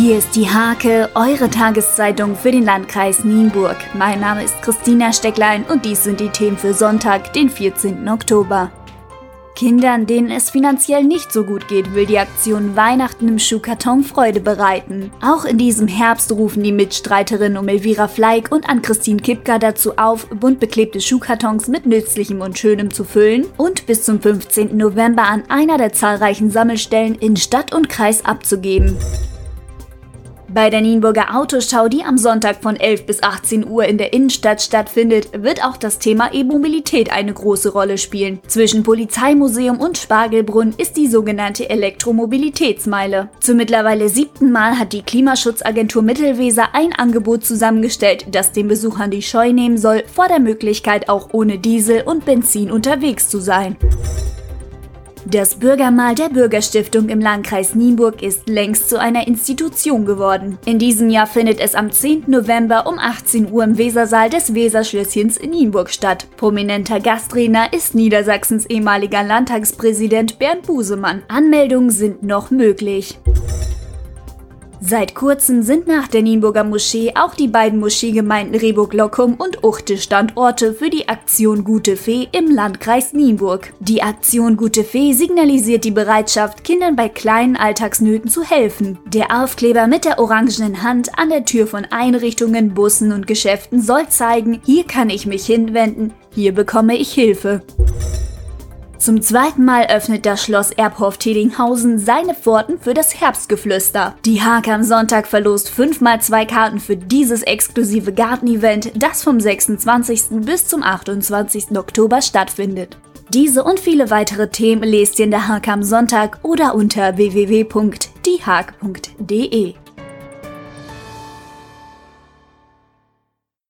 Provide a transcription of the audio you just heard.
Hier ist die Hake, eure Tageszeitung für den Landkreis Nienburg. Mein Name ist Christina Stecklein und dies sind die Themen für Sonntag, den 14. Oktober. Kindern, denen es finanziell nicht so gut geht, will die Aktion Weihnachten im Schuhkarton Freude bereiten. Auch in diesem Herbst rufen die Mitstreiterinnen um Elvira Fleig und an Christine Kipka dazu auf, bunt beklebte Schuhkartons mit Nützlichem und Schönem zu füllen und bis zum 15. November an einer der zahlreichen Sammelstellen in Stadt und Kreis abzugeben. Bei der Nienburger Autoschau, die am Sonntag von 11 bis 18 Uhr in der Innenstadt stattfindet, wird auch das Thema E-Mobilität eine große Rolle spielen. Zwischen Polizeimuseum und Spargelbrunn ist die sogenannte Elektromobilitätsmeile. Zum mittlerweile siebten Mal hat die Klimaschutzagentur Mittelweser ein Angebot zusammengestellt, das den Besuchern die Scheu nehmen soll, vor der Möglichkeit auch ohne Diesel und Benzin unterwegs zu sein. Das Bürgermal der Bürgerstiftung im Landkreis Nienburg ist längst zu einer Institution geworden. In diesem Jahr findet es am 10. November um 18 Uhr im Wesersaal des Weserschlösschens in Nienburg statt. Prominenter Gastredner ist Niedersachsens ehemaliger Landtagspräsident Bernd Busemann. Anmeldungen sind noch möglich. Seit kurzem sind nach der Nienburger Moschee auch die beiden Moscheegemeinden Rehburg-Lockum und Uchte Standorte für die Aktion Gute Fee im Landkreis Nienburg. Die Aktion Gute Fee signalisiert die Bereitschaft, Kindern bei kleinen Alltagsnöten zu helfen. Der Aufkleber mit der orangenen Hand an der Tür von Einrichtungen, Bussen und Geschäften soll zeigen, hier kann ich mich hinwenden, hier bekomme ich Hilfe. Zum zweiten Mal öffnet das Schloss Erbhof-Tedinghausen seine Pforten für das Herbstgeflüster. Die Hake am Sonntag verlost fünfmal zwei Karten für dieses exklusive Gartenevent, das vom 26. bis zum 28. Oktober stattfindet. Diese und viele weitere Themen lest ihr in der Hake am Sonntag oder unter www.diehake.de.